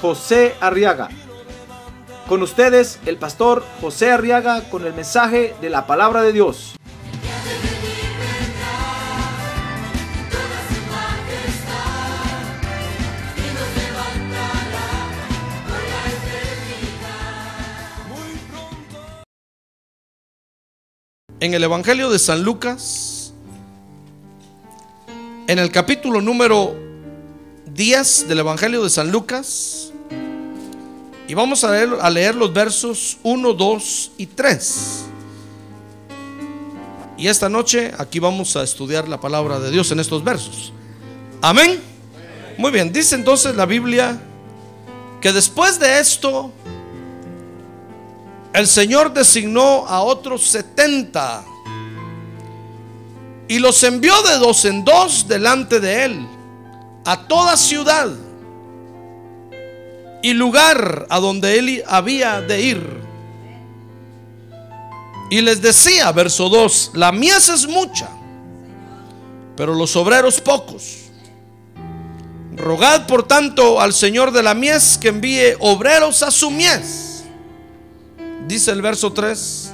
José Arriaga. Con ustedes, el pastor José Arriaga con el mensaje de la palabra de Dios. en el Evangelio de San Lucas, en el capítulo número 10 del Evangelio de San Lucas, y vamos a leer, los versos 1, 2 y 3. Y esta noche aquí vamos a estudiar la palabra de Dios en estos versos. Amén. Muy bien, dice entonces la Biblia que después de esto el Señor designó a otros 70 y los envió de dos en dos delante de él a toda ciudad y lugar a donde él había de ir. Y les decía, verso 2, la mies es mucha, pero los obreros pocos. Rogad por tanto al Señor de la mies que envíe obreros a su mies. Dice el verso 3,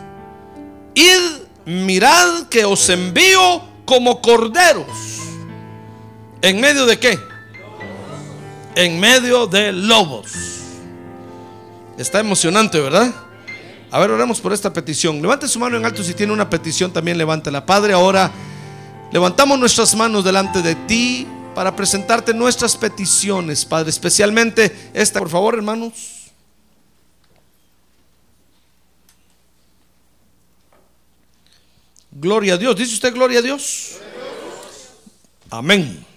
id, mirad que os envío como corderos. ¿En medio de qué? En medio de lobos. Está emocionante, ¿verdad? A ver, oremos por esta petición. Levante su mano en alto si tiene una petición, también levántela. Padre, ahora levantamos nuestras manos delante de ti para presentarte nuestras peticiones, Padre, especialmente esta, por favor, hermanos. Gloria a Dios. ¿Dice usted gloria a Dios? Amén.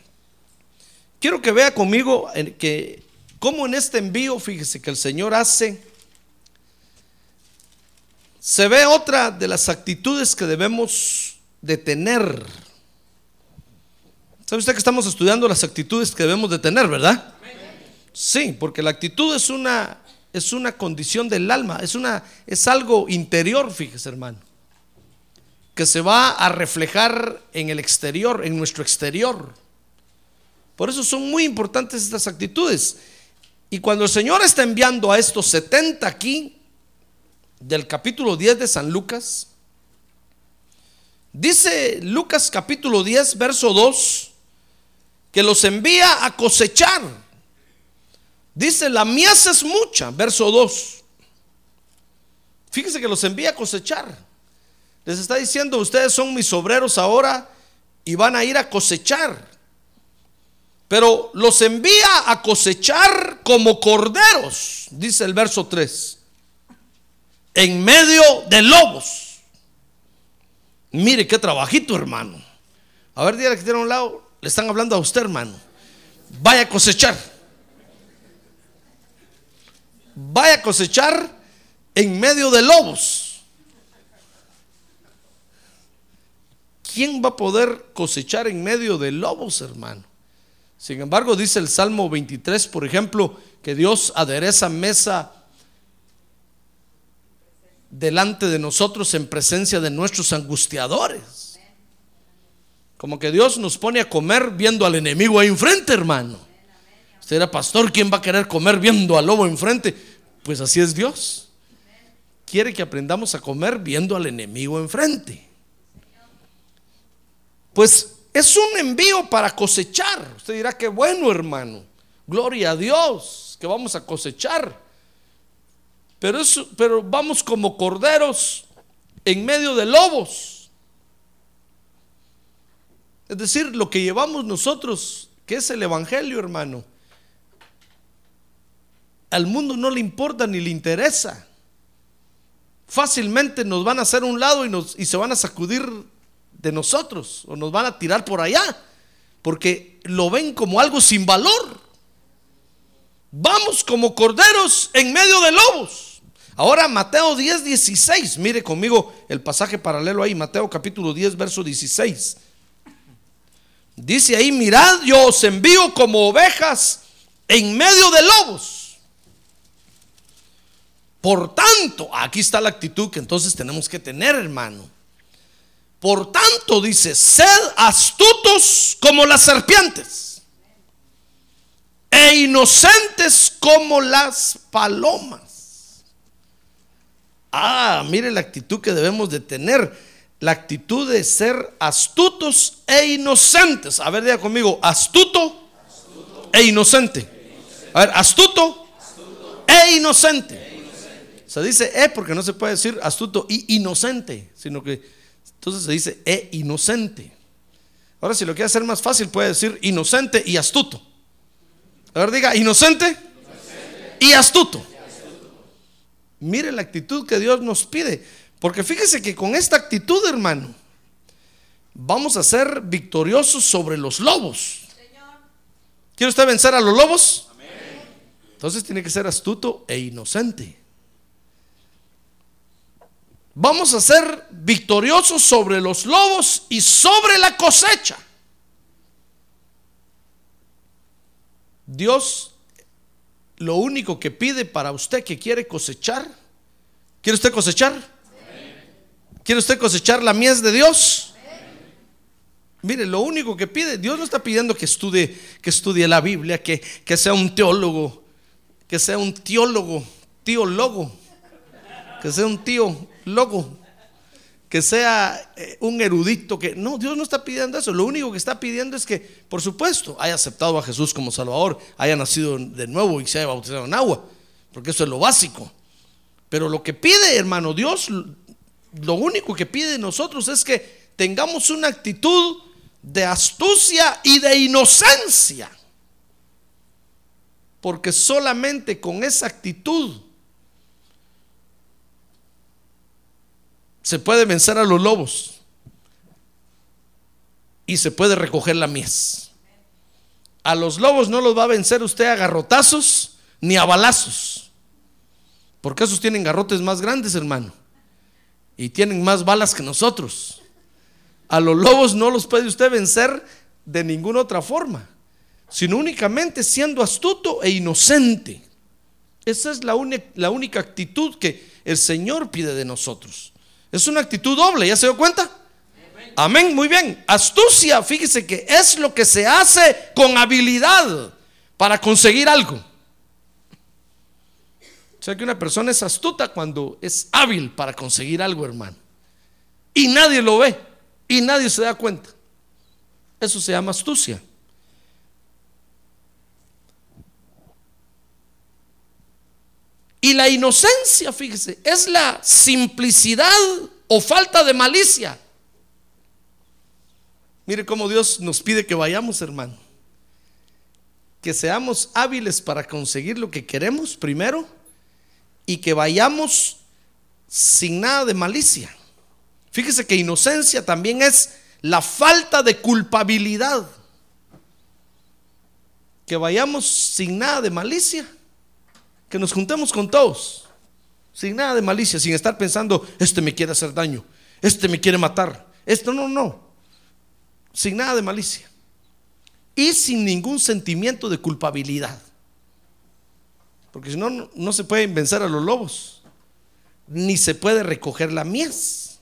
Quiero que vea conmigo que como en este envío, fíjese que el Señor hace, se ve otra de las actitudes que debemos de tener. ¿Sabe usted que estamos estudiando las actitudes que debemos de tener, verdad? Sí, porque la actitud es una es una condición del alma, es una es algo interior, fíjese, hermano que se va a reflejar en el exterior, en nuestro exterior. Por eso son muy importantes estas actitudes. Y cuando el Señor está enviando a estos 70 aquí, del capítulo 10 de San Lucas, dice Lucas capítulo 10, verso 2, que los envía a cosechar. Dice, la mies es mucha, verso 2. Fíjese que los envía a cosechar. Les está diciendo, ustedes son mis obreros ahora y van a ir a cosechar. Pero los envía a cosechar como corderos, dice el verso 3, en medio de lobos. Mire qué trabajito, hermano. A ver, dígale que tiene a un lado, le están hablando a usted, hermano. Vaya a cosechar. Vaya a cosechar en medio de lobos. ¿quién va a poder cosechar en medio de lobos, hermano? Sin embargo, dice el Salmo 23, por ejemplo, que Dios adereza mesa delante de nosotros en presencia de nuestros angustiadores. Como que Dios nos pone a comer viendo al enemigo ahí enfrente, hermano. Usted era pastor, ¿quién va a querer comer viendo al lobo enfrente? Pues así es Dios. Quiere que aprendamos a comer viendo al enemigo enfrente. Pues es un envío para cosechar. Usted dirá que bueno, hermano. Gloria a Dios, que vamos a cosechar. Pero, pero vamos como corderos en medio de lobos. Es decir, lo que llevamos nosotros, que es el Evangelio, hermano, al mundo no le importa ni le interesa. Fácilmente nos van a hacer un lado y, nos, y se van a sacudir de nosotros o nos van a tirar por allá porque lo ven como algo sin valor. Vamos como corderos en medio de lobos. Ahora Mateo 10, 16. Mire conmigo el pasaje paralelo ahí, Mateo capítulo 10, verso 16. Dice ahí, mirad, yo os envío como ovejas en medio de lobos. Por tanto, aquí está la actitud que entonces tenemos que tener, hermano. Por tanto, dice, sed astutos como las serpientes e inocentes como las palomas. Ah, mire la actitud que debemos de tener. La actitud de ser astutos e inocentes. A ver, diga conmigo, astuto, e inocente. A ver, astuto, e inocente. Se dice e porque no se puede decir astuto y inocente, sino que entonces se dice e inocente. Ahora, si lo quiere hacer más fácil, puede decir inocente y astuto. A ver, diga, inocente, y astuto. Mire la actitud que Dios nos pide. Porque fíjese que con esta actitud, hermano, vamos a ser victoriosos sobre los lobos. ¿Quiere usted vencer a los lobos? Entonces tiene que ser astuto e inocente. Vamos a ser victoriosos sobre los lobos y sobre la cosecha. Dios lo único que pide para usted que quiere cosechar, ¿quiere usted cosechar? ¿Quiere usted cosechar la mies de Dios? Mire, lo único que pide, Dios no está pidiendo que estudie, que estudie la Biblia, que, que sea un teólogo, que sea un teólogo, teólogo, que sea un tío logo que sea eh, un erudito, que no, Dios no está pidiendo eso. Lo único que está pidiendo es que, por supuesto, haya aceptado a Jesús como Salvador, haya nacido de nuevo y se haya bautizado en agua, porque eso es lo básico. Pero lo que pide, hermano, Dios, lo único que pide de nosotros es que tengamos una actitud de astucia y de inocencia. Porque solamente con esa actitud se puede vencer a los lobos y se puede recoger la mies. A los lobos no los va a vencer usted a garrotazos ni a balazos, porque esos tienen garrotes más grandes, hermano, y tienen más balas que nosotros. A los lobos no los puede usted vencer de ninguna otra forma, sino únicamente siendo astuto e inocente. Esa es la, la única actitud que el Señor pide de nosotros. Es una actitud doble, ¿ya se dio cuenta? Amén, muy bien. Astucia, fíjese que es lo que se hace con habilidad para conseguir algo. O sea que una persona es astuta cuando es hábil para conseguir algo, hermano. Y nadie lo ve y nadie se da cuenta. Eso se llama astucia. Y la inocencia, fíjese, es la simplicidad o falta de malicia. Mire cómo Dios nos pide que vayamos, hermano. Que seamos hábiles para conseguir lo que queremos primero y que vayamos sin nada de malicia. Fíjese que inocencia también es la falta de culpabilidad. Que vayamos sin nada de malicia que nos juntemos con todos, sin nada de malicia, sin estar pensando, este me quiere hacer daño, este me quiere matar, esto no, no, sin nada de malicia y sin ningún sentimiento de culpabilidad. Porque si no, no se puede vencer a los lobos, ni se puede recoger la mies.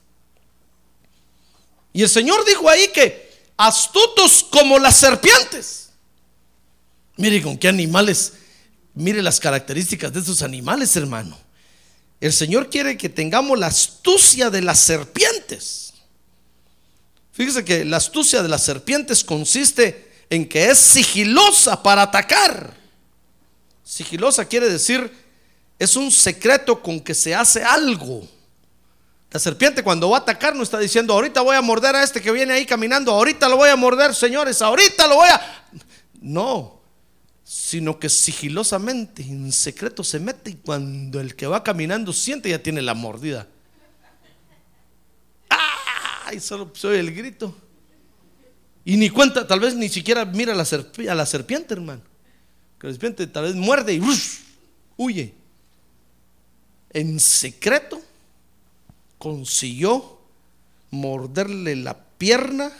Y el Señor dijo ahí que astutos como las serpientes. Mire con qué animales Mire las características de estos animales, hermano. El Señor quiere que tengamos la astucia de las serpientes. Fíjese que la astucia de las serpientes consiste en que es sigilosa para atacar. Sigilosa quiere decir, es un secreto con que se hace algo. La serpiente cuando va a atacar no está diciendo, ahorita voy a morder a este que viene ahí caminando, ahorita lo voy a morder, señores, ahorita lo voy a... No, sino que sigilosamente, en secreto se mete y cuando el que va caminando siente ya tiene la mordida. ¡Ay! Solo se oye el grito. Y ni cuenta, tal vez ni siquiera mira a la, serpiente, hermano. Que la serpiente tal vez muerde y huye. En secreto consiguió morderle la pierna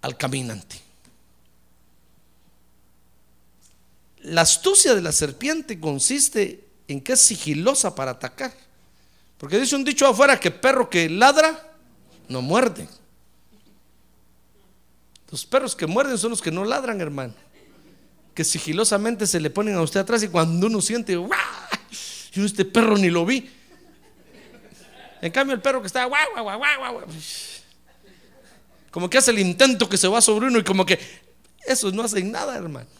al caminante. La astucia de la serpiente consiste en que es sigilosa para atacar. Porque dice un dicho afuera que perro que ladra no muerde. Los perros que muerden son los que no ladran, hermano. Que sigilosamente se le ponen a usted atrás y cuando uno siente, ¡guau! Yo este perro ni lo vi. En cambio el perro que está, ¡guau, guau, guau, guau! Como que hace el intento que se va sobre uno y como que esos no hacen nada, hermano.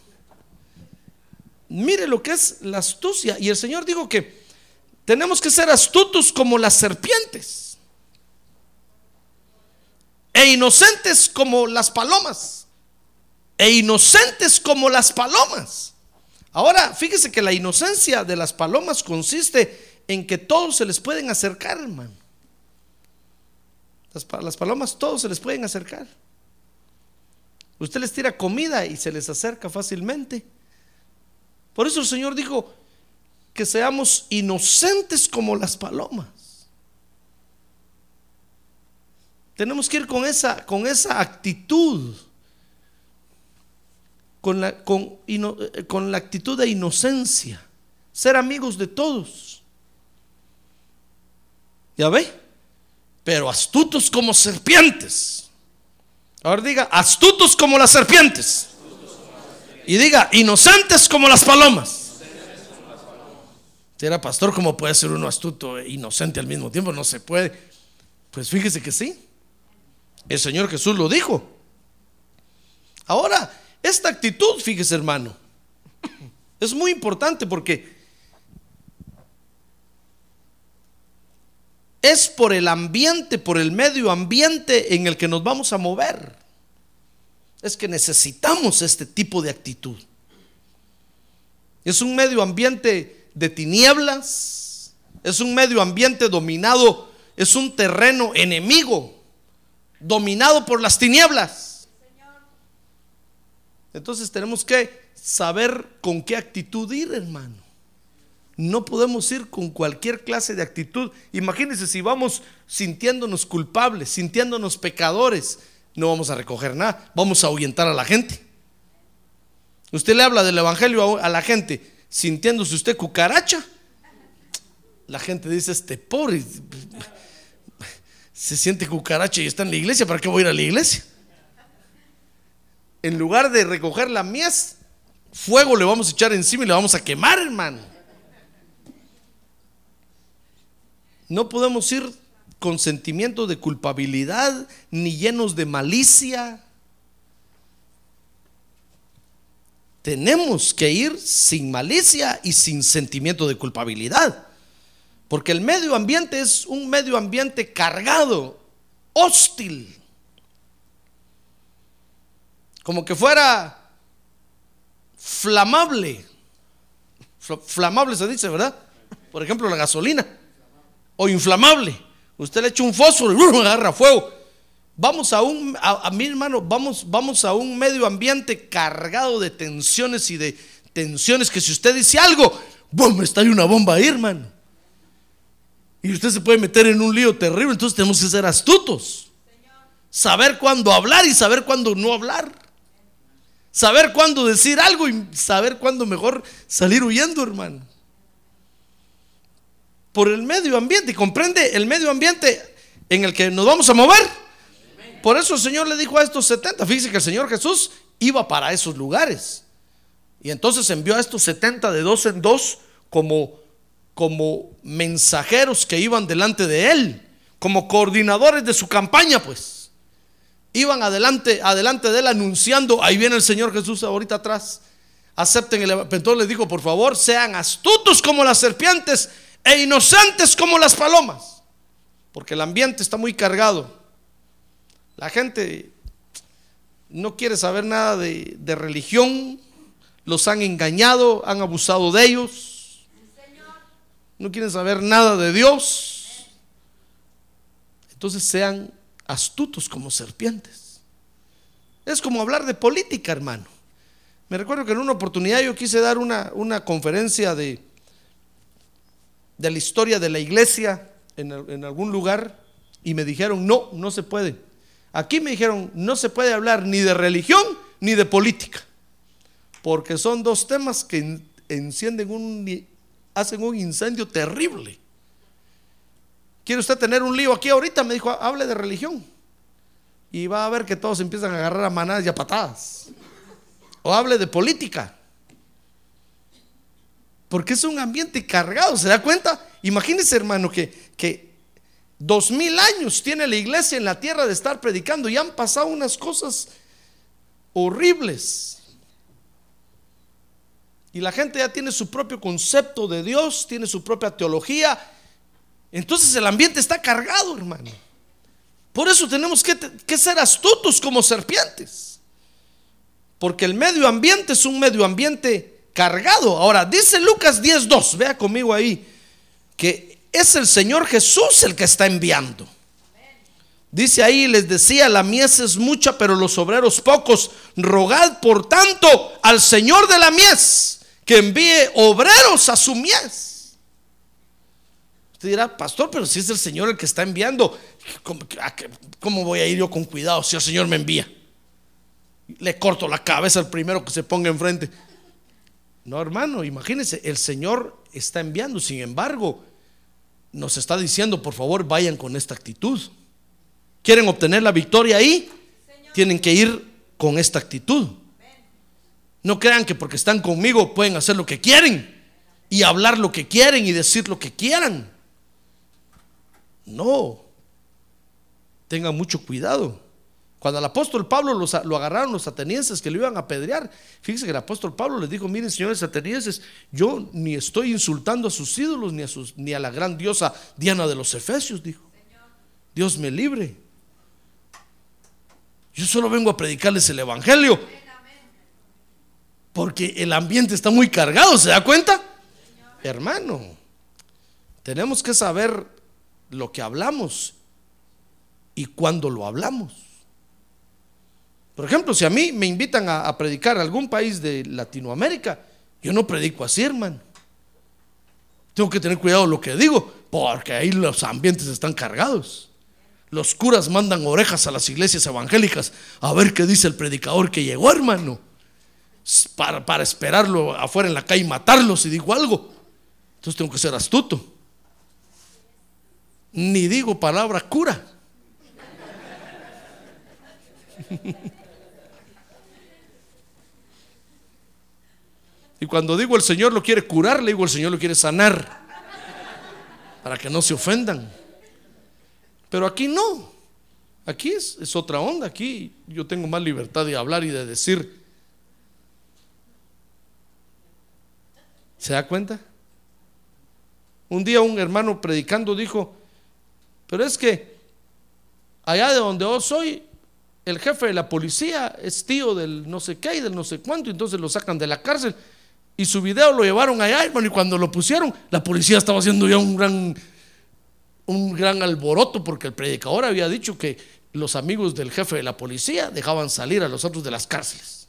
Mire lo que es la astucia. Y el Señor dijo que tenemos que ser astutos como las serpientes e inocentes como las palomas. E inocentes como las palomas. Ahora, fíjese que la inocencia de las palomas consiste en que todos se les pueden acercar, hermano. Las, las palomas todos se les pueden acercar. Usted les tira comida y se les acerca fácilmente. Por eso el Señor dijo que seamos inocentes como las palomas. Tenemos que ir con esa, con esa actitud, con la, con, eh, con la actitud de inocencia, ser amigos de todos. ¿Ya ve? Pero astutos como serpientes. Ahora diga, astutos como las serpientes. Y diga, inocentes como las palomas. Si era pastor, ¿cómo puede ser uno astuto e inocente al mismo tiempo? No se puede. Pues fíjese que sí. El Señor Jesús lo dijo. Ahora, esta actitud, fíjese hermano, es muy importante porque es por el ambiente, por el medio ambiente en el que nos vamos a mover. Es que necesitamos este tipo de actitud. Es un medio ambiente de tinieblas, es un medio ambiente dominado, es un terreno enemigo dominado por las tinieblas. Entonces tenemos que saber con qué actitud ir, hermano. No podemos ir con cualquier clase de actitud. Imagínense si vamos sintiéndonos culpables, sintiéndonos pecadores, no vamos a recoger nada, vamos a ahuyentar a la gente. Usted le habla del evangelio a la gente sintiéndose usted cucaracha. La gente dice, este pobre se siente cucaracha y está en la iglesia, ¿para qué voy a ir a la iglesia? En lugar de recoger la mies, fuego le vamos a echar encima y le vamos a quemar, hermano. No podemos ir con sentimientos de culpabilidad ni llenos de malicia. Tenemos que ir sin malicia y sin sentimiento de culpabilidad. Porque el medio ambiente es un medio ambiente cargado, hostil. Como que fuera flamable. Flamable se dice, ¿verdad? Por ejemplo, la gasolina. O inflamable. Usted le echa un fósforo agarra fuego. Vamos a un, a, mi hermano, vamos, vamos a un medio ambiente cargado de tensiones y de tensiones que si usted dice algo, ¡bum! Está ahí una bomba ahí, hermano. Y usted se puede meter en un lío terrible, entonces tenemos que ser astutos. Saber cuándo hablar y saber cuándo no hablar. Saber cuándo decir algo y saber cuándo mejor salir huyendo, hermano. Por el medio ambiente, comprende el medio ambiente en el que nos vamos a mover. Por eso el Señor le dijo a estos 70, fíjese que el Señor Jesús iba para esos lugares. Y entonces envió a estos 70 de dos en dos como como mensajeros que iban delante de él, como coordinadores de su campaña, pues. Iban adelante, adelante de él anunciando, ahí viene el Señor Jesús ahorita atrás. Acepten el Entonces les dijo, por favor, sean astutos como las serpientes e inocentes como las palomas. Porque el ambiente está muy cargado. La gente no quiere saber nada de, de religión, los han engañado, han abusado de ellos no quieren saber nada de Dios. Entonces sean astutos como serpientes. Es como hablar de política, hermano. Me recuerdo que en una oportunidad yo quise dar una, una conferencia de, de la historia de la iglesia en, en algún lugar y me dijeron, no, no se puede. Aquí me dijeron, no se puede hablar ni de religión ni de política, porque son dos temas que en- encienden un, hacen un incendio terrible. ¿Quiere usted tener un lío aquí ahorita? Me dijo, hable de religión. Y va a ver que todos empiezan a agarrar a manadas y a patadas. O hable de política. Porque es un ambiente cargado, ¿se da cuenta? Imagínese, hermano, que, que dos mil años tiene la iglesia en la tierra de estar predicando y han pasado unas cosas horribles. Y la gente ya tiene su propio concepto de Dios, tiene su propia teología. Entonces el ambiente está cargado, hermano. Por eso tenemos que, que ser astutos como serpientes. Porque el medio ambiente es un medio ambiente cargado. Ahora, dice Lucas 10.2, vea conmigo ahí, que es el Señor Jesús el que está enviando. Dice ahí, les decía, la mies es mucha, pero los obreros pocos. Rogad, por tanto, al Señor de la mies que envíe obreros a su mies. Usted dirá, pastor, pero si es el Señor el que está enviando, ¿cómo, cómo voy a ir yo con cuidado si el Señor me envía? Le corto la cabeza al primero que se ponga enfrente. No, hermano, imagínense, el Señor está enviando, sin embargo, nos está diciendo, por favor, vayan con esta actitud. ¿Quieren obtener la victoria ahí? Tienen que ir con esta actitud. No crean que porque están conmigo pueden hacer lo que quieren y hablar lo que quieren y decir lo que quieran. No. Tengan mucho cuidado. Cuando al apóstol Pablo lo agarraron los atenienses que lo iban a apedrear, fíjense que el apóstol Pablo les dijo, miren señores atenienses, yo ni estoy insultando a sus ídolos ni a, sus, ni a la gran diosa Diana de los Efesios, dijo. Dios me libre. Yo solo vengo a predicarles el Evangelio. Porque el ambiente está muy cargado, ¿se da cuenta? Hermano, tenemos que saber lo que hablamos y cuándo lo hablamos. Por ejemplo, si a mí me invitan a, predicar a algún país de Latinoamérica, yo no predico así, hermano. Tengo que tener cuidado lo que digo, porque ahí los ambientes están cargados. Los curas mandan orejas a las iglesias evangélicas a ver qué dice el predicador que llegó, hermano. Para, para esperarlo afuera en la calle y matarlo si digo algo. Entonces tengo que ser astuto. Ni digo palabra cura. Y cuando digo el Señor lo quiere curar, le digo el Señor lo quiere sanar. Para que no se ofendan. Pero aquí no. Aquí es, es otra onda. Aquí yo tengo más libertad de hablar y de decir. ¿Se da cuenta? Un día un hermano predicando dijo, pero es que allá de donde yo soy, el jefe de la policía es tío del no sé qué y del no sé cuánto, entonces lo sacan de la cárcel. Y su video lo llevaron allá, hermano, y cuando lo pusieron, la policía estaba haciendo ya un gran, un gran alboroto porque el predicador había dicho que los amigos del jefe de la policía dejaban salir a los otros de las cárceles.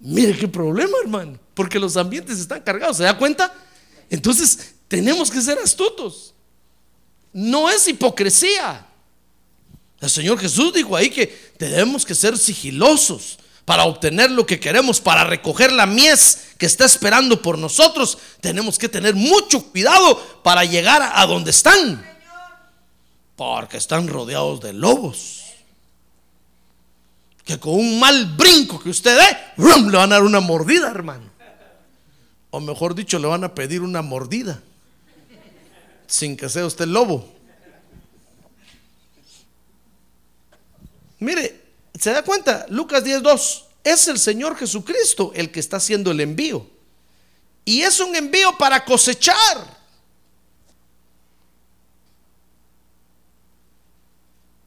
Mire qué problema, hermano, porque los ambientes están cargados, ¿se da cuenta? Entonces, tenemos que ser astutos. No es hipocresía. El Señor Jesús dijo ahí que tenemos que ser sigilosos para obtener lo que queremos, para recoger la mies que está esperando por nosotros. Tenemos que tener mucho cuidado para llegar a donde están. Porque están rodeados de lobos. Que con un mal brinco que usted dé, le van a dar una mordida, hermano. O mejor dicho, le van a pedir una mordida. Sin que sea usted lobo. Mire, ¿se da cuenta? Lucas 10.2. Es el Señor Jesucristo el que está haciendo el envío. Y es un envío para cosechar.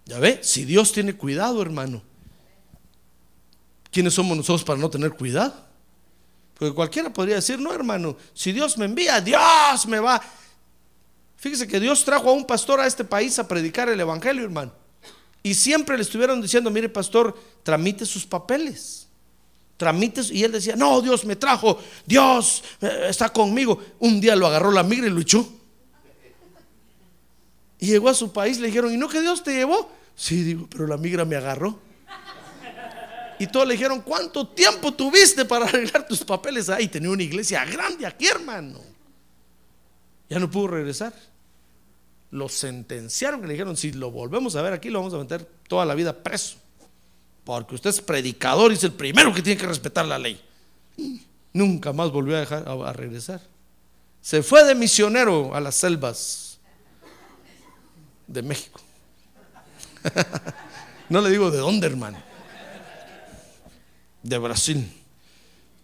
Ya ve, si Dios tiene cuidado, hermano, ¿quiénes somos nosotros para no tener cuidado? Porque cualquiera podría decir, no, hermano, si Dios me envía, Dios me va. Fíjese que Dios trajo a un pastor a este país a predicar el Evangelio, hermano. Y siempre le estuvieron diciendo, mire pastor, tramite sus papeles. Tramite, y él decía, no, Dios me trajo, Dios eh, está conmigo. Un día lo agarró la migra y lo echó. Y llegó a su país, le dijeron, ¿y no que Dios te llevó? Sí, digo, pero la migra me agarró. Y todos le dijeron, ¿cuánto tiempo tuviste para arreglar tus papeles ahí? Tenía una iglesia grande aquí, hermano. Ya no pudo regresar. Lo sentenciaron y le dijeron, si lo volvemos a ver aquí, lo vamos a meter toda la vida preso. Porque usted es predicador y es el primero que tiene que respetar la ley. Nunca más volvió a, dejar, a regresar. Se fue de misionero a las selvas de México. no le digo de dónde, hermano. De Brasil.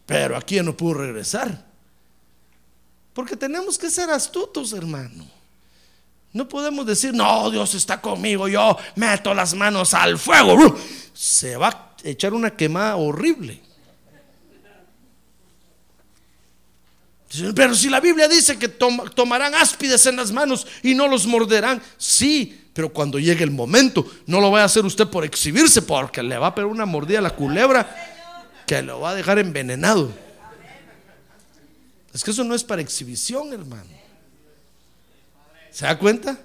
Pero aquí ya no pudo regresar. Porque tenemos que ser astutos, hermano. No podemos decir, no, Dios está conmigo, yo meto las manos al fuego. Se va a echar una quemada horrible. Pero si la Biblia dice que tomarán áspides en las manos y no los morderán, sí, pero cuando llegue el momento, no lo va a hacer usted por exhibirse, porque le va a pegar una mordida a la culebra que lo va a dejar envenenado. Es que eso no es para exhibición, hermano. ¿Se da cuenta?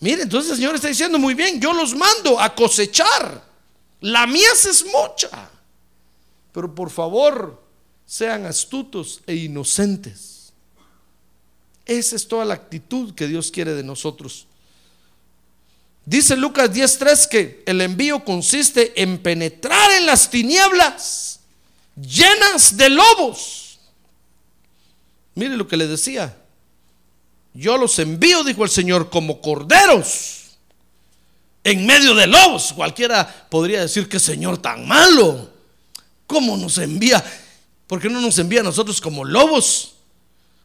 Mire, entonces el Señor está diciendo muy bien, yo los mando a cosechar. La mies es mucha. Pero por favor, sean astutos e inocentes. Esa es toda la actitud que Dios quiere de nosotros. Dice Lucas 10:3 que el envío consiste en penetrar en las tinieblas llenas de lobos. Mire lo que le decía. Yo los envío, dijo el Señor, como corderos en medio de lobos. Cualquiera podría decir que Señor tan malo. ¿Cómo nos envía? ¿Por qué no nos envía a nosotros como lobos?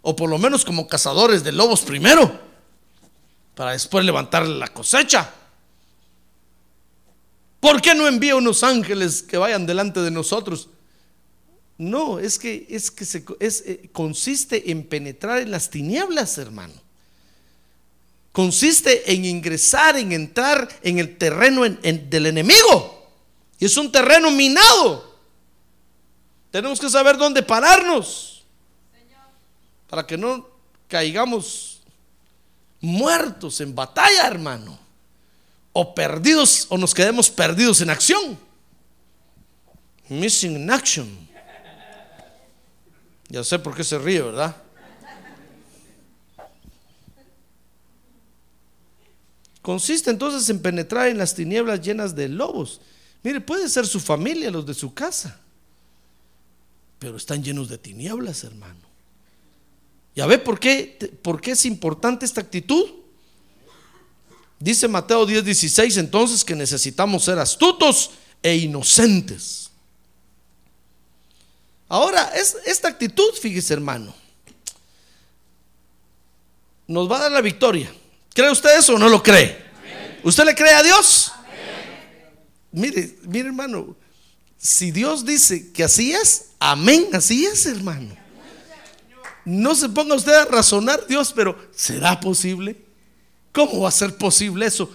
O por lo menos como cazadores de lobos primero, para después levantar la cosecha. ¿Por qué no envía unos ángeles que vayan delante de nosotros? No, es que, es que se, eh, consiste en penetrar en las tinieblas, hermano. Consiste en ingresar, en entrar en el terreno del enemigo. Y es un terreno minado. Tenemos que saber dónde pararnos. Para que no caigamos muertos en batalla, hermano. O perdidos, o nos quedemos perdidos en acción. Missing in action. Ya sé por qué se ríe, ¿verdad? Consiste entonces en penetrar en las tinieblas llenas de lobos. Mire, puede ser su familia, los de su casa, pero están llenos de tinieblas, hermano. ¿Ya ve por qué, por qué es importante esta actitud? Dice Mateo 10:16 entonces que necesitamos ser astutos e inocentes. Ahora, es, esta actitud, fíjese hermano, nos va a dar la victoria. ¿Cree usted eso o no lo cree? ¿Usted le cree a Dios? Mire, mire hermano, si Dios dice que así es, amén, así es hermano. No se ponga usted a razonar, Dios, pero ¿será posible? ¿Cómo va a ser posible eso?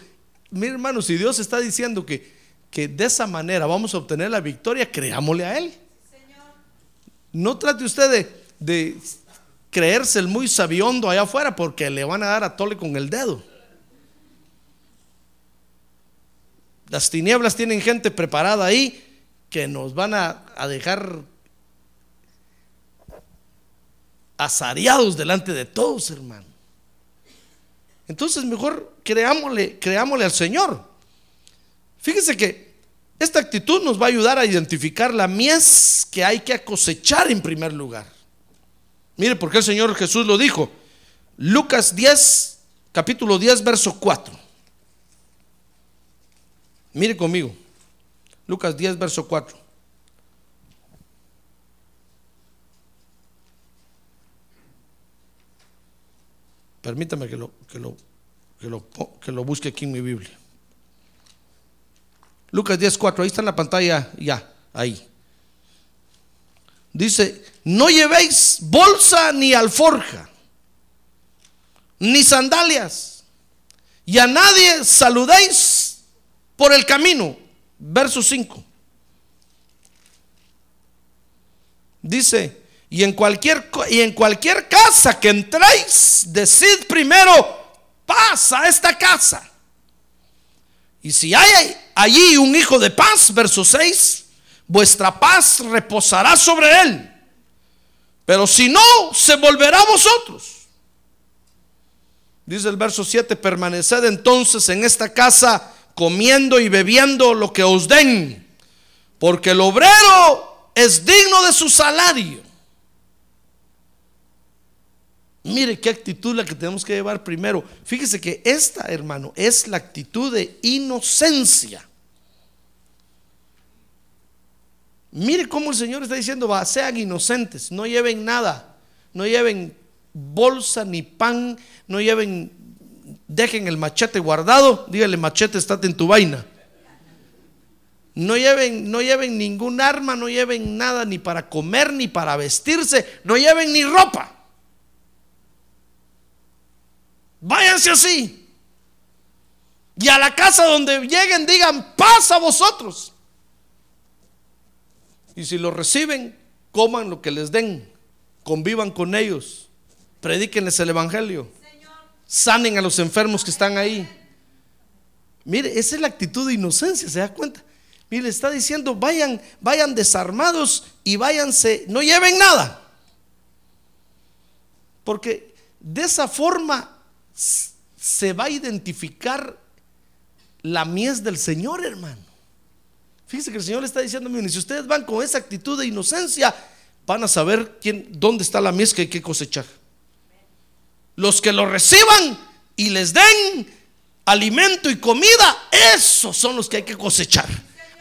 Mire hermano, si Dios está diciendo que, que de esa manera vamos a obtener la victoria, creámosle a Él. No trate usted de, creerse el muy sabiondo allá afuera porque le van a dar a tole con el dedo. Las tinieblas tienen gente preparada ahí que nos van a, dejar asareados delante de todos, hermano. Entonces mejor creámosle, creámosle al Señor. Fíjese que esta actitud nos va a ayudar a identificar la mies que hay que cosechar en primer lugar. Mire, porque el Señor Jesús lo dijo. Lucas 10, capítulo 10, verso 4. Mire conmigo. Lucas 10, verso 4. Permítame que lo, que lo, que lo, que lo busque aquí en mi Biblia. Lucas 10, 4, ahí está en la pantalla ya, ahí. Dice, no llevéis bolsa ni alforja, ni sandalias, y a nadie saludéis por el camino. Verso 5. Dice, y en cualquier, y en cualquier casa que entréis, decid primero, paz a esta casa. Y si hay allí un hijo de paz, verso 6, vuestra paz reposará sobre él. Pero si no, se volverá a vosotros. Dice el verso 7, permaneced entonces en esta casa comiendo y bebiendo lo que os den, porque el obrero es digno de su salario. Mire qué actitud la que tenemos que llevar primero. Fíjese que esta, hermano, es la actitud de inocencia. Mire cómo el Señor está diciendo, va, sean inocentes, no lleven nada, no lleven bolsa ni pan, no lleven, dejen el machete guardado, dígale machete, estate en tu vaina. No lleven, no lleven ningún arma, no lleven nada ni para comer ni para vestirse, no lleven ni ropa. Váyanse así. Y a la casa donde lleguen digan, paz a vosotros. Y si lo reciben, coman lo que les den, convivan con ellos, predíquenles el Evangelio, sanen a los enfermos que están ahí. Mire, esa es la actitud de inocencia, ¿se da cuenta? Mire, está diciendo, vayan, vayan desarmados y váyanse, no lleven nada. Porque de esa forma se va a identificar la mies del Señor, hermano. Fíjese que el Señor le está diciendo, miren, si ustedes van con esa actitud de inocencia, van a saber quién, dónde está la mies que hay que cosechar. Los que lo reciban y les den alimento y comida, esos son los que hay que cosechar.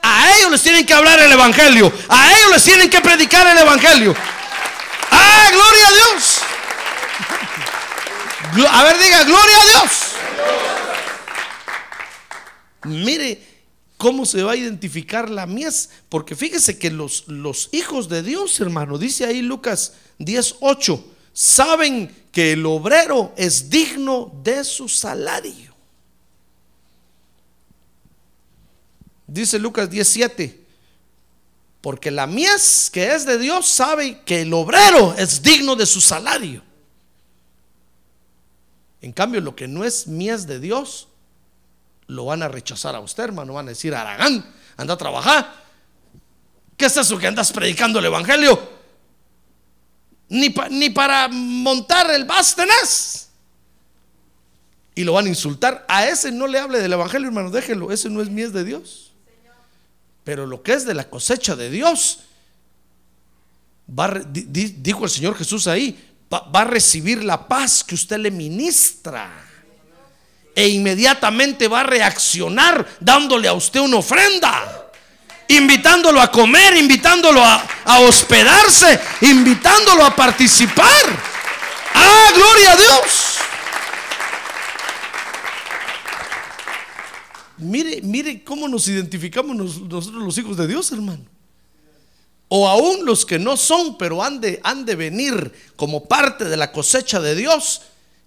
A ellos les tienen que hablar el Evangelio. A ellos les tienen que predicar el Evangelio. ¡Ah, gloria a Dios! A ver, diga, gloria a Dios. Mire cómo se va a identificar la mies, porque fíjese que los, los hijos de Dios, hermano, dice ahí Lucas 10:8, saben que el obrero es digno de su salario. Dice Lucas 17, porque la mies que es de Dios sabe que el obrero es digno de su salario. En cambio, lo que no es mies de Dios, lo van a rechazar a usted, hermano. Van a decir, Aragán, anda a trabajar. ¿Qué es eso que andas predicando el Evangelio? Ni, para montar el bas Y lo van a insultar. A ese no le hable del Evangelio, hermano, déjelo. Ese no es mies de Dios. Pero lo que es de la cosecha de Dios, dijo el Señor Jesús ahí, va, a recibir la paz que usted le ministra. E inmediatamente va a reaccionar dándole a usted una ofrenda invitándolo a comer, invitándolo a, a, hospedarse, invitándolo a participar. ¡Ah, gloria a Dios! Mire, mire cómo nos identificamos nosotros los hijos de Dios, hermano o aún los que no son, pero han de, han de venir como parte de la cosecha de Dios,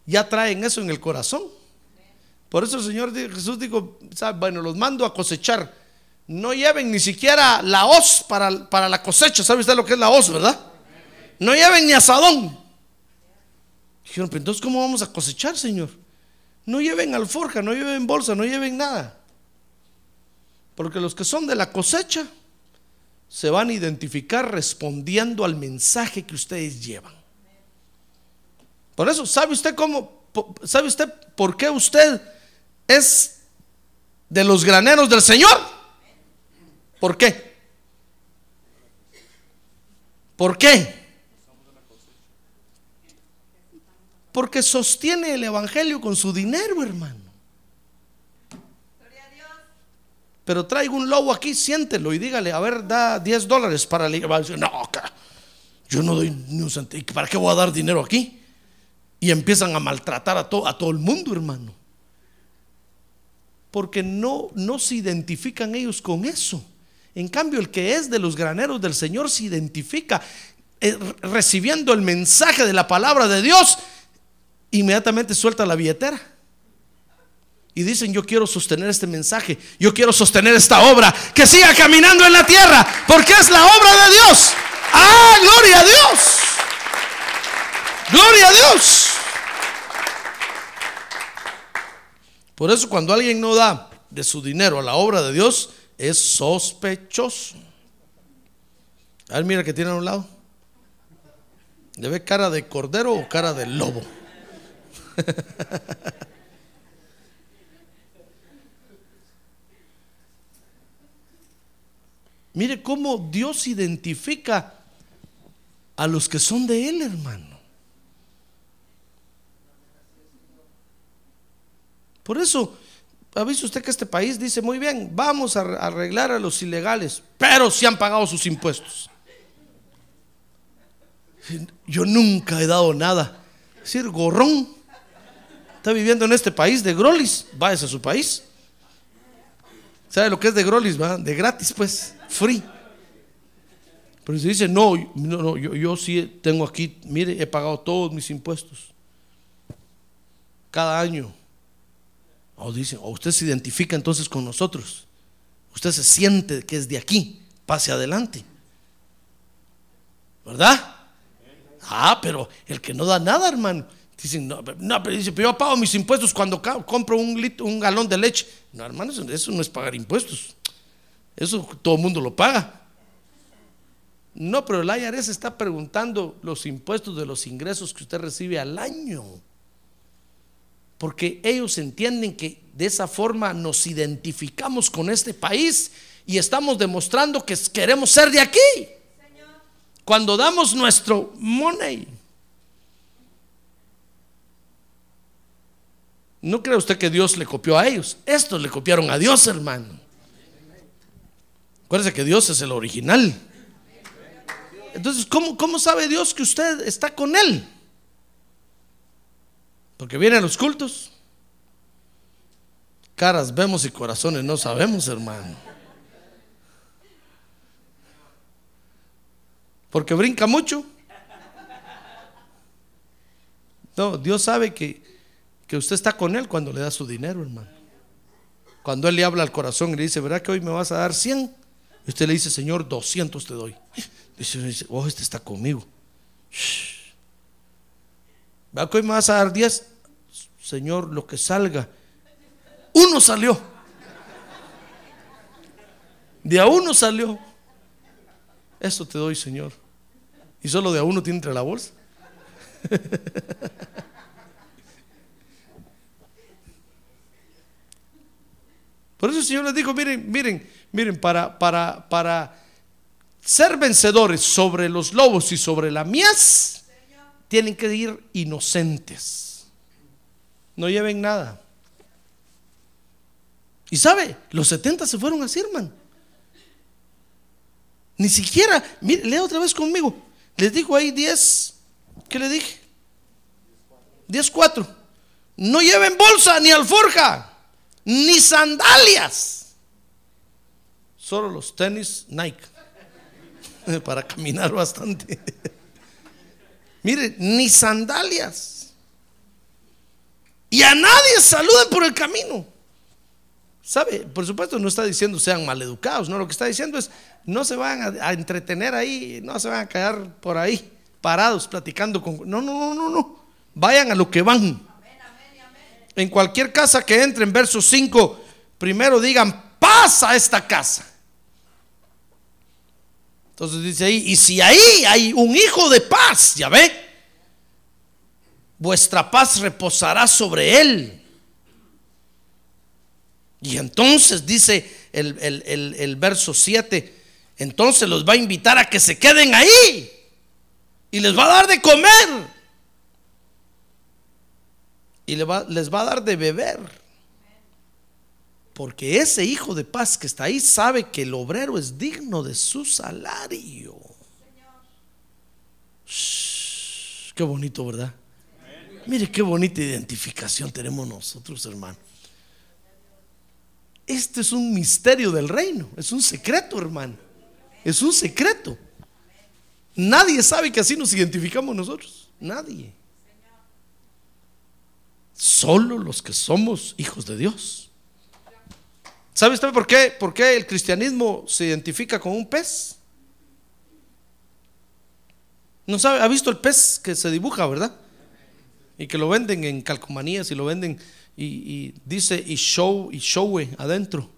ya traen eso en el corazón. Por eso el Señor Jesús dijo, bueno, los mando a cosechar. No lleven ni siquiera la hoz para, para la cosecha. ¿Sabe usted lo que es la hoz, verdad? No lleven ni asadón. Dijeron, pero entonces ¿cómo vamos a cosechar, Señor? No lleven alforja, no lleven bolsa, no lleven nada. Porque los que son de la cosecha, se van a identificar respondiendo al mensaje que ustedes llevan. Por eso, ¿sabe usted cómo? ¿Sabe usted por qué usted es de los graneros del Señor? ¿Por qué? ¿Por qué? Porque sostiene el Evangelio con su dinero, hermano. Pero traigo un lobo aquí, siéntelo y dígale, a ver, da 10 dólares para la. No, yo no doy ni un centavo. ¿Para qué voy a dar dinero aquí? Y empiezan a maltratar a, a todo el mundo, hermano. Porque no, no se identifican ellos con eso. En cambio, el que es de los graneros del Señor se identifica eh, recibiendo el mensaje de la palabra de Dios, inmediatamente suelta la billetera y dicen, yo quiero sostener este mensaje, yo quiero sostener esta obra, que siga caminando en la tierra, porque es la obra de Dios. Ah, gloria a Dios. Gloria a Dios. Por eso cuando alguien no da de su dinero a la obra de Dios, es sospechoso. A ver, mira que tiene a un lado. ¿Le ve cara de cordero o cara de lobo? Mire cómo Dios identifica a los que son de Él, hermano. Por eso, ha visto usted que este país dice muy bien, vamos a arreglar a los ilegales, pero si han pagado sus impuestos. Yo nunca he dado nada. Es decir, gorrón. Está viviendo en este país de Grolis, váyase a su país. ¿Sabe lo que es de Grolis? Va? De gratis, pues, free. Pero se dice, no, no, no yo, yo sí tengo aquí, mire, he pagado todos mis impuestos. Cada año. O dicen, o usted se identifica entonces con nosotros. Usted se siente que es de aquí. Pase adelante. ¿Verdad? Ah, pero el que no da nada, hermano. Dicen, no, no pero dice, pero yo pago mis impuestos cuando compro un, litro, un galón de leche. No, hermano, eso, no es pagar impuestos. Eso todo el mundo lo paga. No, pero el IRS está preguntando los impuestos de los ingresos que usted recibe al año. Porque ellos entienden que de esa forma nos identificamos con este país y estamos demostrando que queremos ser de aquí. Cuando damos nuestro money. No cree usted que Dios le copió a ellos. Estos le copiaron a Dios, hermano. Acuérdese que Dios es el original. Entonces, ¿cómo, ¿cómo sabe Dios que usted está con Él? Porque vienen los cultos. Caras vemos y corazones no sabemos, hermano. porque brinca mucho. No, Dios sabe que, que usted está con Él cuando le da su dinero, hermano. Cuando Él le habla al corazón y le dice, ¿verdad que hoy me vas a dar 100? Y usted le dice, Señor, 200 te doy. Dice, oh, este está conmigo. ¿Verdad que hoy me vas a dar 10? Señor, lo que salga. Uno salió. De a uno salió. Eso te doy, Señor. Y solo de a uno tiene entre la bolsa. Por eso el Señor les dijo, miren, miren, miren, para, para, para ser vencedores sobre los lobos y sobre la mies, tienen que ir inocentes. No lleven nada. Y sabe, los 70 se fueron así, hermano. Ni siquiera, mire, lea otra vez conmigo. Les dijo ahí 10, ¿qué le dije? 10, 4. No lleven bolsa, ni alforja, ni sandalias. Solo los tenis Nike. Para caminar bastante. Mire, ni sandalias. Y a nadie saluden por el camino. ¿Sabe? Por supuesto no está diciendo sean maleducados, no, lo que está diciendo es no se van a, entretener ahí, no se van a quedar por ahí parados platicando con... No, no, no, no, no. Vayan a lo que van. En cualquier casa que entren, verso 5, primero digan, pasa a esta casa. Entonces dice ahí, y si ahí hay un hijo de paz, ya ve, vuestra paz reposará sobre él. Y entonces dice el, el verso 7, entonces los va a invitar a que se queden ahí y les va a dar de comer y les va, les va a dar de beber. Porque ese hijo de paz que está ahí sabe que el obrero es digno de su salario. qué bonito, ¿verdad? Mire qué bonita identificación tenemos nosotros, hermano. Este es un misterio del reino, es un secreto, hermano. Es un secreto. Nadie sabe que así nos identificamos nosotros. Nadie. Solo los que somos hijos de Dios. ¿Sabe usted por qué, por qué el cristianismo se identifica con un pez? No sabe, ha visto el pez que se dibuja, ¿verdad? Y que lo venden en calcomanías y lo venden y, y dice y show y showe adentro.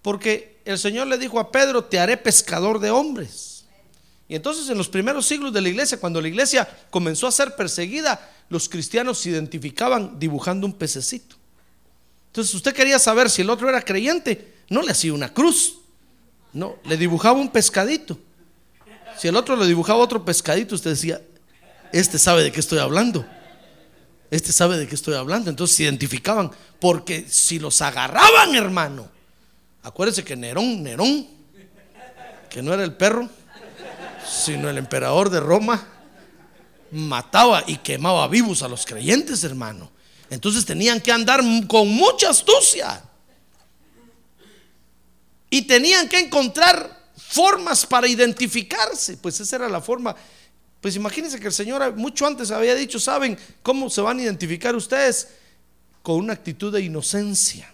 Porque el Señor le dijo a Pedro, te haré pescador de hombres. Y entonces en los primeros siglos de la iglesia, cuando la iglesia comenzó a ser perseguida, los cristianos se identificaban dibujando un pececito. Entonces usted quería saber si el otro era creyente, no le hacía una cruz, no, le dibujaba un pescadito. Si el otro le dibujaba otro pescadito, usted decía, este sabe de qué estoy hablando. Este sabe de qué estoy hablando. Entonces se identificaban, porque si los agarraban, hermano, acuérdense que Nerón, Nerón, que no era el perro, sino el emperador de Roma, mataba y quemaba vivos a los creyentes, hermano. Entonces tenían que andar con mucha astucia. Y tenían que encontrar formas para identificarse. Pues esa era la forma. Pues imagínense que el Señor mucho antes había dicho, ¿saben cómo se van a identificar ustedes? Con una actitud de inocencia.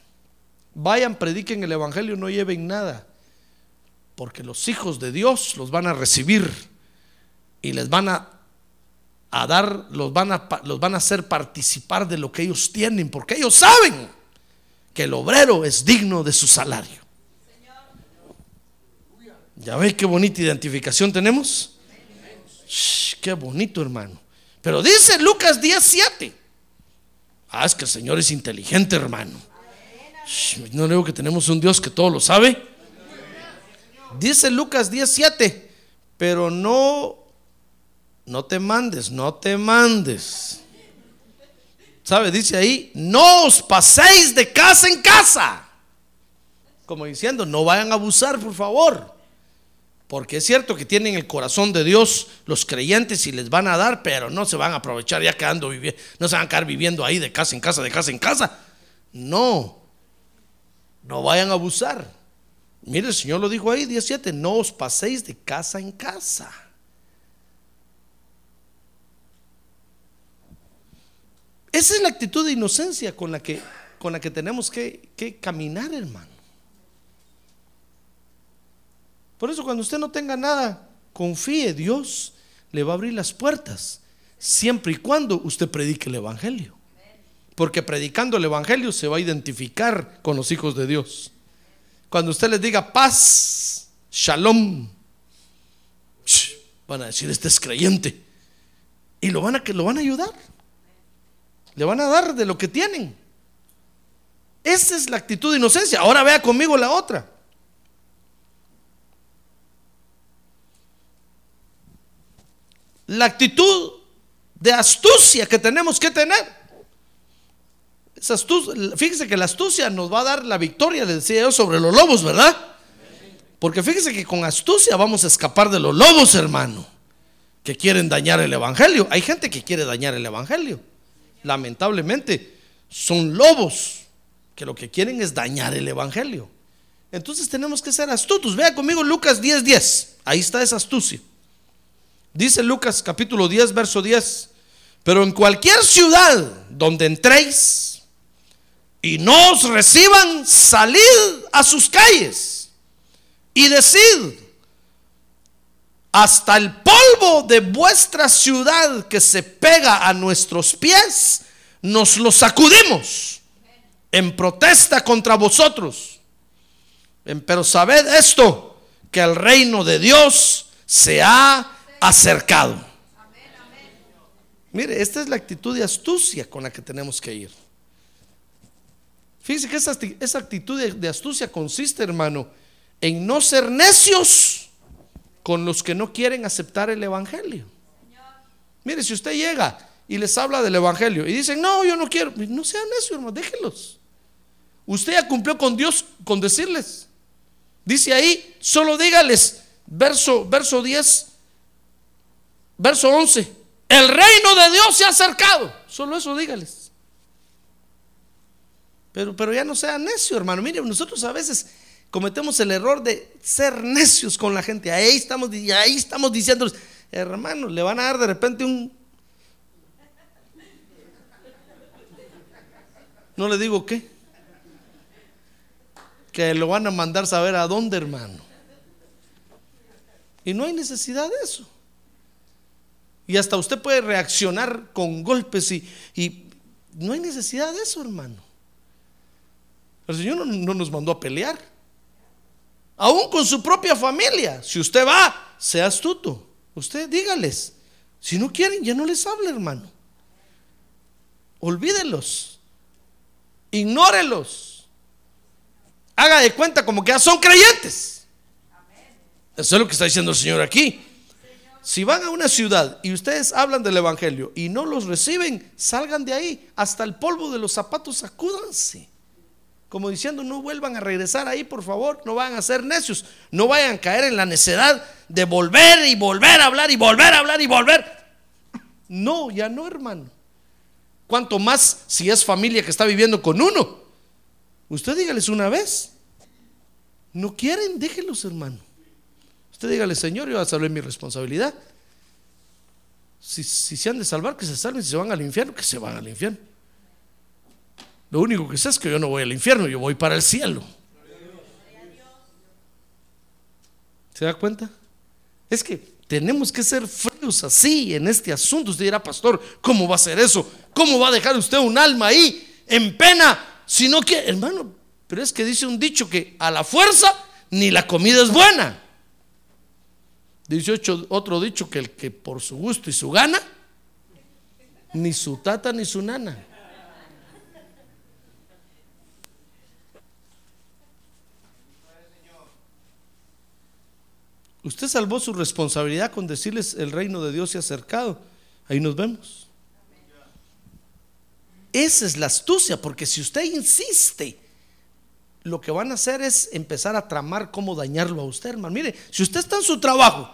Vayan, prediquen el Evangelio, no lleven nada. Porque los hijos de Dios los van a recibir y les van a, a dar, los van a, los van a hacer participar de lo que ellos tienen, porque ellos saben que el obrero es digno de su salario. ¿Ya ve qué bonita identificación tenemos? Qué bonito, hermano. Pero dice Lucas 17. Ah, es que el Señor es inteligente, hermano. No digo que tenemos un Dios que todo lo sabe. Dice Lucas 17, pero no, no te mandes, no te mandes. ¿Sabe? Dice ahí, no os paséis de casa en casa. Como diciendo, no vayan a abusar, por favor. Porque es cierto que tienen el corazón de Dios los creyentes y les van a dar, pero no se van a aprovechar ya quedando viviendo, no se van a quedar viviendo ahí de casa en casa, de casa en casa. No, no vayan a abusar. Mire, el Señor lo dijo ahí, 17, no os paséis de casa en casa. Esa es la actitud de inocencia con la que, con la que tenemos que, que caminar, hermano. Por eso cuando usted no tenga nada, confíe, Dios le va a abrir las puertas, siempre y cuando usted predique el Evangelio. Porque predicando el Evangelio se va a identificar con los hijos de Dios. Cuando usted les diga paz, shalom, van a decir, este es creyente. Y lo van a, lo van a ayudar. Le van a dar de lo que tienen. Esa es la actitud de inocencia. Ahora vea conmigo la otra. La actitud de astucia que tenemos que tener. Esa astucia, fíjese que la astucia nos va a dar la victoria, decía yo, sobre los lobos, ¿verdad? Porque fíjese que con astucia vamos a escapar de los lobos, hermano, que quieren dañar el Evangelio. Hay gente que quiere dañar el Evangelio. Lamentablemente, son lobos que lo que quieren es dañar el Evangelio. Entonces tenemos que ser astutos. Vea conmigo Lucas 10:10. 10. Ahí está esa astucia. Dice Lucas capítulo 10, verso 10. Pero en cualquier ciudad donde entréis y no os reciban, salid a sus calles y decid, hasta el polvo de vuestra ciudad que se pega a nuestros pies, nos lo sacudimos en protesta contra vosotros. Pero sabed esto, que el reino de Dios se ha acercado. Mire, esta es la actitud de astucia con la que tenemos que ir. Fíjese que esa, actitud de astucia consiste, hermano, en no ser necios con los que no quieren aceptar el Evangelio. Mire, si usted llega y les habla del Evangelio y dicen, no, yo no quiero, no sean necios, hermano, déjenlos. Usted ya cumplió con Dios con decirles. Dice ahí, solo dígales, verso, verso 10, verso 11, el reino de Dios se ha acercado. Solo eso dígales. Pero, pero ya no sea necio, hermano. Mire, nosotros a veces cometemos el error de ser necios con la gente. Ahí estamos, ahí estamos diciéndoles, hermano, le van a dar de repente un... No le digo qué. Que lo van a mandar saber a dónde, hermano. Y no hay necesidad de eso. Y hasta usted puede reaccionar con golpes y, y no hay necesidad de eso, hermano. El Señor no, no nos mandó a pelear. Aún con su propia familia. Si usted va, sea astuto. Usted dígales. Si no quieren, ya no les hable, hermano. Olvídelos. Ignórelos. Haga de cuenta como que ya son creyentes. Eso es lo que está diciendo el Señor aquí. Si van a una ciudad y ustedes hablan del Evangelio y no los reciben, salgan de ahí. Hasta el polvo de los zapatos sacúdanse. Como diciendo, no vuelvan a regresar ahí, por favor. No vayan a ser necios. No vayan a caer en la necedad de volver y volver a hablar y volver a hablar y volver. No, ya no, hermano. Cuanto más si es familia que está viviendo con uno. Usted dígales una vez. No quieren, déjenlos, hermano. Usted dígale, Señor, yo voy a saber mi responsabilidad. Si, si, se han de salvar, que se salven. Si se van al infierno, que se van al infierno. Lo único que sé es que yo no voy al infierno, yo voy para el cielo. ¿Se da cuenta? Es que tenemos que ser fríos así en este asunto. Usted dirá, pastor, ¿cómo va a ser eso? ¿Cómo va a dejar usted un alma ahí en pena? Si no que, hermano, pero es que dice un dicho que a la fuerza ni la comida es buena. Dice otro dicho que el que por su gusto y su gana, ni su tata ni su nana. Usted salvó su responsabilidad con decirles el reino de Dios se ha acercado. Ahí nos vemos. Esa es la astucia, porque si usted insiste, lo que van a hacer es empezar a tramar cómo dañarlo a usted, hermano. Mire, si usted está en su trabajo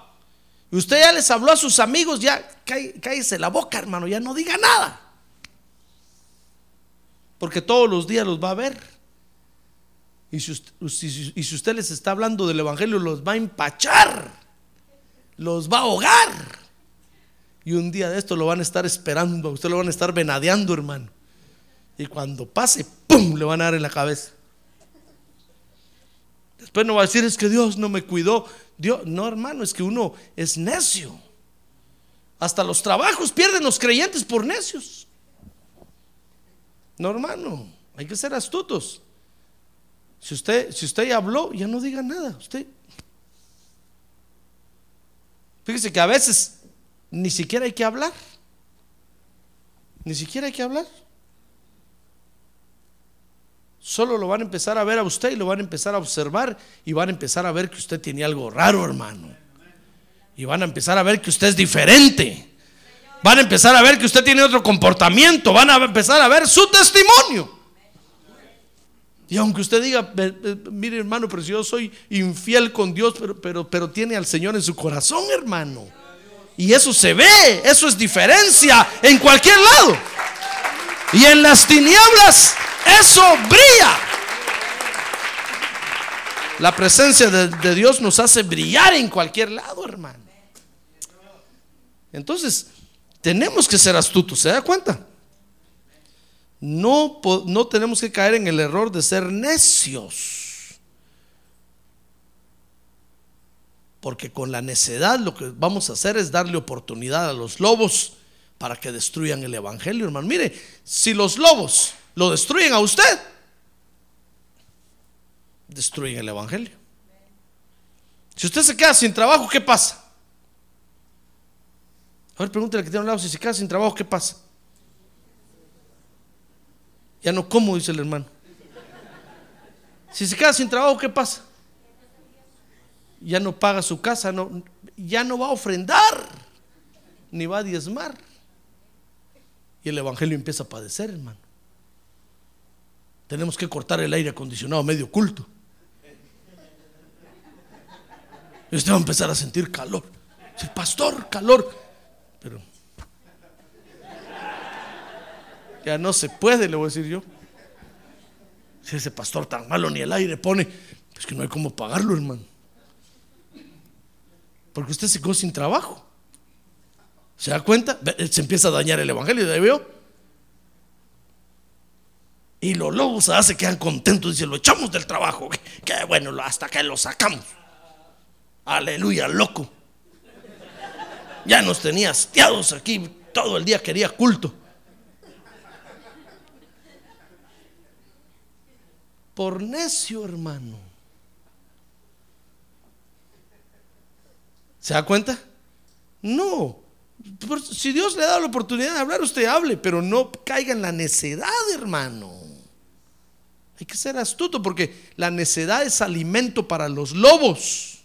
y usted ya les habló a sus amigos, ya cállese la boca, hermano, ya no diga nada. Porque todos los días los va a ver. Y si, usted, les está hablando del Evangelio, los va a empachar, los va a ahogar. Y un día de esto lo van a estar esperando, usted lo van a estar venadeando, hermano. Y cuando pase, ¡pum! le van a dar en la cabeza. Después no va a decir, es que Dios no me cuidó. Dios, no, hermano, es que uno es necio. Hasta los trabajos pierden los creyentes por necios. No, hermano, hay que ser astutos. Si usted, si usted habló, ya no diga nada. Usted. Fíjese que a veces ni siquiera hay que hablar. Ni siquiera hay que hablar. Solo lo van a empezar a ver a usted y lo van a empezar a observar y van a empezar a ver que usted tiene algo raro, hermano. Y van a empezar a ver que usted es diferente. Van a empezar a ver que usted tiene otro comportamiento. Van a empezar a ver su testimonio. Y aunque usted diga, mire hermano, pero si yo soy infiel con Dios, pero, pero, tiene al Señor en su corazón, hermano. Y eso se ve, eso es diferencia en cualquier lado. Y en las tinieblas eso brilla. La presencia de, de, Dios nos hace brillar en cualquier lado, hermano. Entonces, tenemos que ser astutos, ¿se da cuenta? No, no tenemos que caer en el error de ser necios. Porque con la necedad lo que vamos a hacer es darle oportunidad a los lobos para que destruyan el Evangelio, hermano. Mire, si los lobos lo destruyen a usted, destruyen el Evangelio. Si usted se queda sin trabajo, ¿qué pasa? A ver, pregúntale que tiene un lado, si se queda sin trabajo, ¿qué pasa? Ya no como, dice el hermano. Si se queda sin trabajo, ¿qué pasa? Ya no paga su casa, no, ya no va a ofrendar, ni va a diezmar. Y el Evangelio empieza a padecer, hermano. Tenemos que cortar el aire acondicionado medio culto. Y usted va a empezar a sentir calor. Pastor, calor. Pero Ya no se puede, le voy a decir yo. Si ese pastor tan malo ni el aire pone, pues que no hay cómo pagarlo, hermano. Porque usted se quedó sin trabajo. ¿Se da cuenta? Se empieza a dañar el evangelio, ¿de veo? Y los lobos se quedan contentos. Dicen, lo echamos del trabajo. Qué bueno, hasta que lo sacamos. Aleluya, loco. Ya nos tenía hastiados aquí. Todo el día quería culto. Por necio, hermano. ¿Se da cuenta? No. Si Dios le da la oportunidad de hablar, usted hable, pero no caiga en la necedad, hermano. Hay que ser astuto porque la necedad es alimento para los lobos.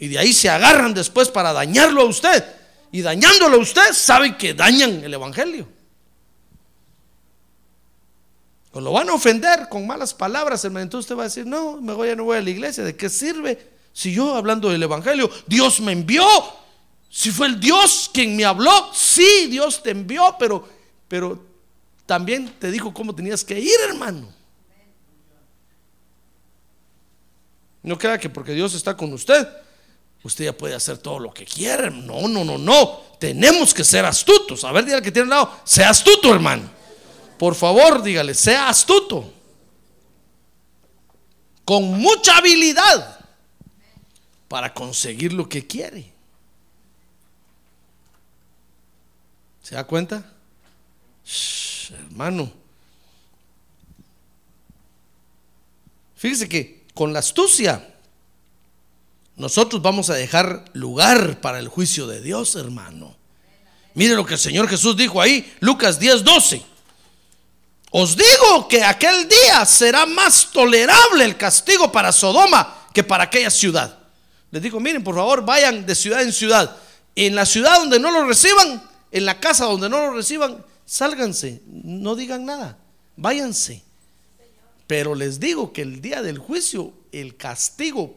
Y de ahí se agarran después para dañarlo a usted. Y dañándolo a usted, saben que dañan el Evangelio. O lo van a ofender con malas palabras, hermano. Entonces usted va a decir, no, mejor ya no voy a la iglesia. ¿De qué sirve? Si yo hablando del Evangelio, Dios me envió. Si fue el Dios quien me habló, sí, Dios te envió, pero, pero también te dijo cómo tenías que ir, hermano. No crea que porque Dios está con usted, usted ya puede hacer todo lo que quiera. No, no, no, no. Tenemos que ser astutos. A ver, dígale que tiene al lado, sea astuto, hermano. Por favor, dígale, sea astuto. Con mucha habilidad para conseguir lo que quiere. ¿Se da cuenta? hermano. Fíjese que con la astucia nosotros vamos a dejar lugar para el juicio de Dios, hermano. Mire lo que el Señor Jesús dijo ahí, Lucas 10, 12. Os digo que aquel día será más tolerable el castigo para Sodoma que para aquella ciudad. Les digo, miren, por favor, vayan de ciudad en ciudad. En la ciudad donde no lo reciban, en la casa donde no lo reciban, sálganse, no digan nada, váyanse. Pero les digo que el día del juicio, el castigo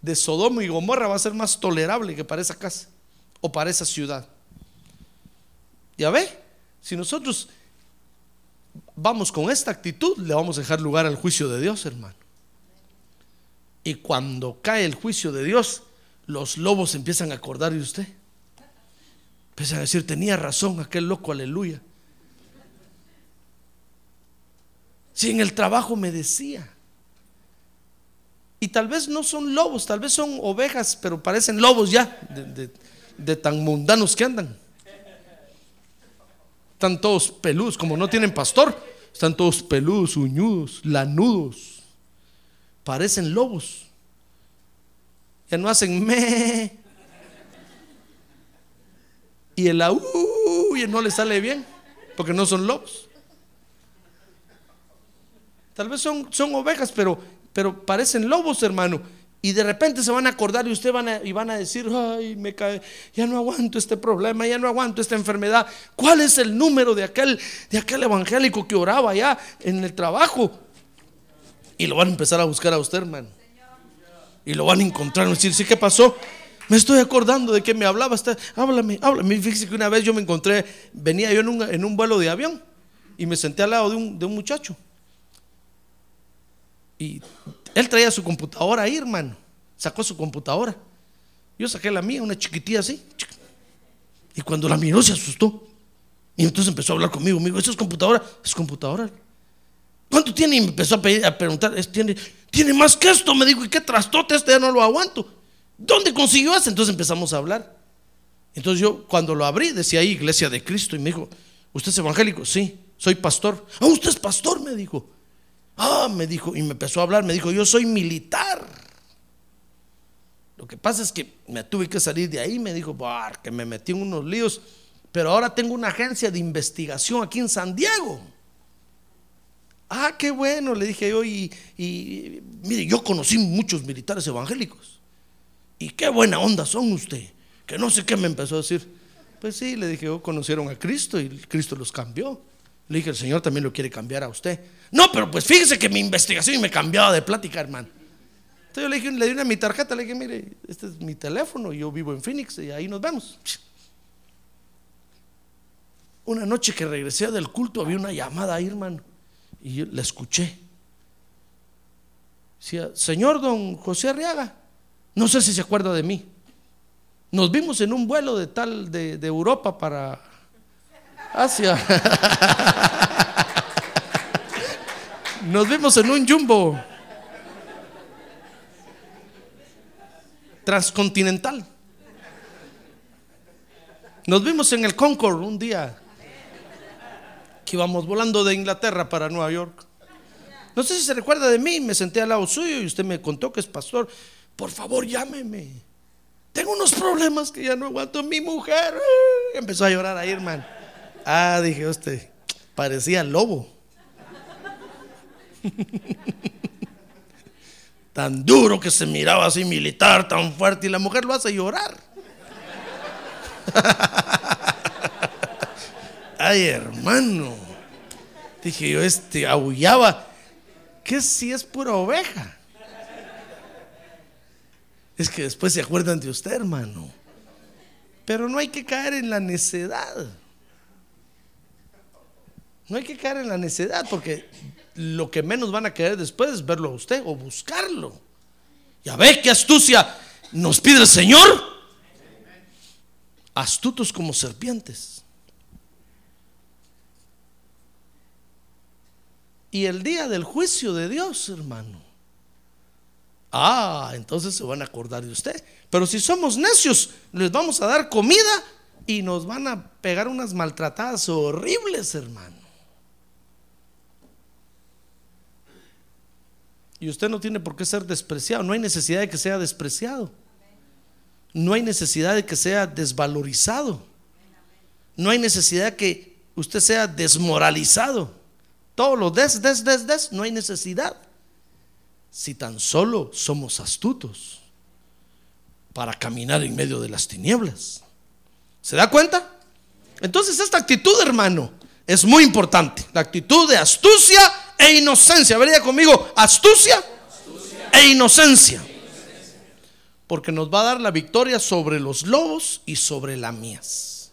de Sodoma y Gomorra va a ser más tolerable que para esa casa o para esa ciudad. Ya ve, si nosotros vamos con esta actitud, le vamos a dejar lugar al juicio de Dios, hermano. Y cuando cae el juicio de Dios, los lobos empiezan a acordar de usted. Empiezan a decir, tenía razón aquel loco, aleluya. Si en el trabajo me decía. Y tal vez no son lobos, tal vez son ovejas, pero parecen lobos ya, de, tan mundanos que andan. Están todos peludos, como no tienen pastor, están todos peludos, uñudos, lanudos. Parecen lobos. Ya no hacen me, y el y no le sale bien, porque no son lobos. Tal vez son, son ovejas, pero, pero parecen lobos, hermano. Y de repente se van a acordar y usted van a, y van a decir, ay, me cae, ya no aguanto este problema, ya no aguanto esta enfermedad. ¿Cuál es el número de aquel, de aquel evangélico que oraba allá en el trabajo? Y lo van a empezar a buscar a usted, hermano. Y lo van a encontrar y decir, sí, ¿qué pasó? Me estoy acordando de que me hablaba. Está, háblame, háblame. Fíjese que una vez yo me encontré, venía yo en un, vuelo de avión y me senté al lado de un, de un muchacho. Y él traía su computadora ahí, hermano. Sacó su computadora. Yo saqué la mía, una chiquitilla así. Y cuando la miró se asustó. Y entonces empezó a hablar conmigo. Me dijo, ¿eso es computadora? Es computadora. ¿Cuánto tiene? Y me empezó a, preguntar. ¿Tiene, tiene más que esto. Me dijo, ¿y qué trastote? Este ya no lo aguanto. ¿Dónde consiguió eso? Entonces empezamos a hablar. Entonces yo cuando lo abrí decía Iglesia de Cristo y me dijo, ¿usted es evangélico? Sí, soy pastor. Ah, usted es pastor, me dijo. Ah, me dijo, y me empezó a hablar, me dijo, yo soy militar. Lo que pasa es que me tuve que salir de ahí, me dijo, que me metí en unos líos, pero ahora tengo una agencia de investigación aquí en San Diego. Ah, qué bueno, le dije yo, y, y mire, yo conocí muchos militares evangélicos. Y qué buena onda son usted. Que no sé qué me empezó a decir. Pues sí, le dije, oh, conocieron a Cristo y Cristo los cambió. Le dije, el Señor también lo quiere cambiar a usted. No, pero pues fíjese que mi investigación me cambiaba de plática, hermano. Entonces yo le dije, le di una mi tarjeta, le dije, mire, este es mi teléfono, yo vivo en Phoenix y ahí nos vemos. Una noche que regresé del culto había una llamada ahí, hermano, y la escuché. Decía, señor don José Arriaga, no sé si se acuerda de mí. Nos vimos en un vuelo de tal de, Europa para Asia. Nos vimos en un jumbo transcontinental. Nos vimos en el Concord un día que íbamos volando de Inglaterra para Nueva York. No sé si se recuerda de mí, me senté al lado suyo y usted me contó que es pastor. Por favor, llámeme. Tengo unos problemas que ya no aguanto. Mi mujer empezó a llorar ahí, hermano. Ah, dije usted, parecía lobo. tan duro que se miraba así militar, tan fuerte, y la mujer lo hace llorar. Ay, hermano. Dije yo, este aullaba. ¿Qué si es pura oveja? Es que después se acuerdan de usted, hermano. Pero no hay que caer en la necedad. No hay que caer en la necedad porque lo que menos van a querer después es verlo a usted o buscarlo. Ya ve qué astucia nos pide el Señor. Astutos como serpientes. Y el día del juicio de Dios, hermano. Ah, entonces se van a acordar de usted. Pero si somos necios, les vamos a dar comida y nos van a pegar unas maltratadas horribles, hermano. Y usted no tiene por qué ser despreciado. No hay necesidad de que sea despreciado. No hay necesidad de que sea desvalorizado. No hay necesidad de que usted sea desmoralizado. Todos los des, des, des, des, no hay necesidad. Si tan solo somos astutos para caminar en medio de las tinieblas. ¿Se da cuenta? Entonces esta actitud, hermano, es muy importante. La actitud de astucia e inocencia. Vería conmigo, astucia, e inocencia. Porque nos va a dar la victoria sobre los lobos y sobre la mies.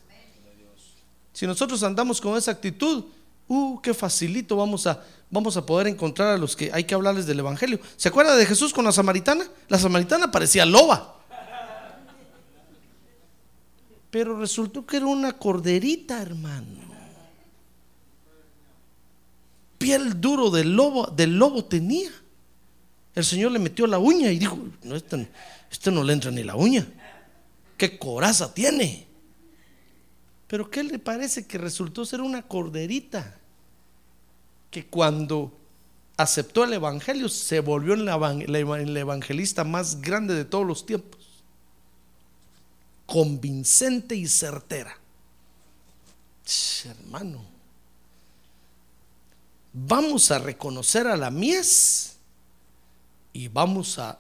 Si nosotros andamos con esa actitud, uh, qué facilito vamos a, vamos a poder encontrar a los que hay que hablarles del Evangelio. ¿Se acuerda de Jesús con la samaritana? La samaritana parecía loba. Pero resultó que era una corderita, hermano piel duro del lobo, tenía. El Señor le metió la uña y dijo, no, este, este, no le entra ni la uña. ¿Qué coraza tiene? Pero ¿qué le parece que resultó ser una corderita? Que cuando aceptó el Evangelio se volvió el evangelista más grande de todos los tiempos. Convincente y certera. hermano vamos a reconocer a la mies y vamos a,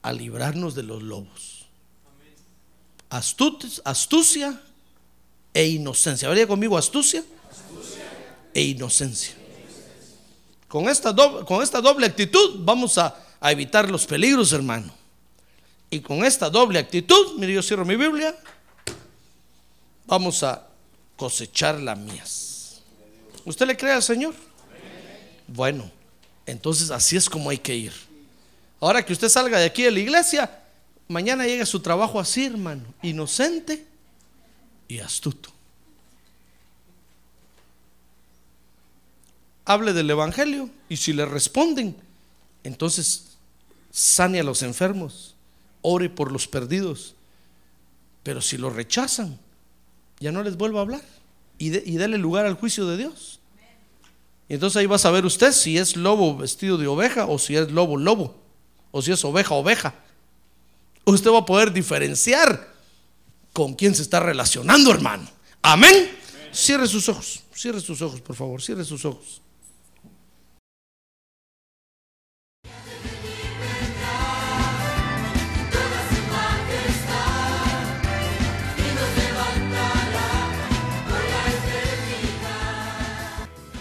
a librarnos de los lobos. astucia e inocencia. ¿Vería conmigo astucia? e inocencia. Con esta, doble, con esta doble actitud vamos a, a evitar los peligros, hermano. Y con esta doble actitud, mire, yo cierro mi Biblia, vamos a cosechar la mies. ¿Usted le cree al Señor? Bueno, entonces así es como hay que ir. Ahora que usted salga de aquí de la iglesia, mañana llega su trabajo así, hermano, inocente y astuto. Hable del Evangelio y si le responden, entonces sane a los enfermos, ore por los perdidos. Pero si lo rechazan, ya no les vuelvo a hablar y, déle lugar al juicio de Dios. Y entonces ahí va a saber usted si es lobo vestido de oveja o si es lobo lobo o si es oveja oveja. Usted va a poder diferenciar con quién se está relacionando, hermano. Amén. Cierre sus ojos, cierre sus ojos, por favor, cierre sus ojos.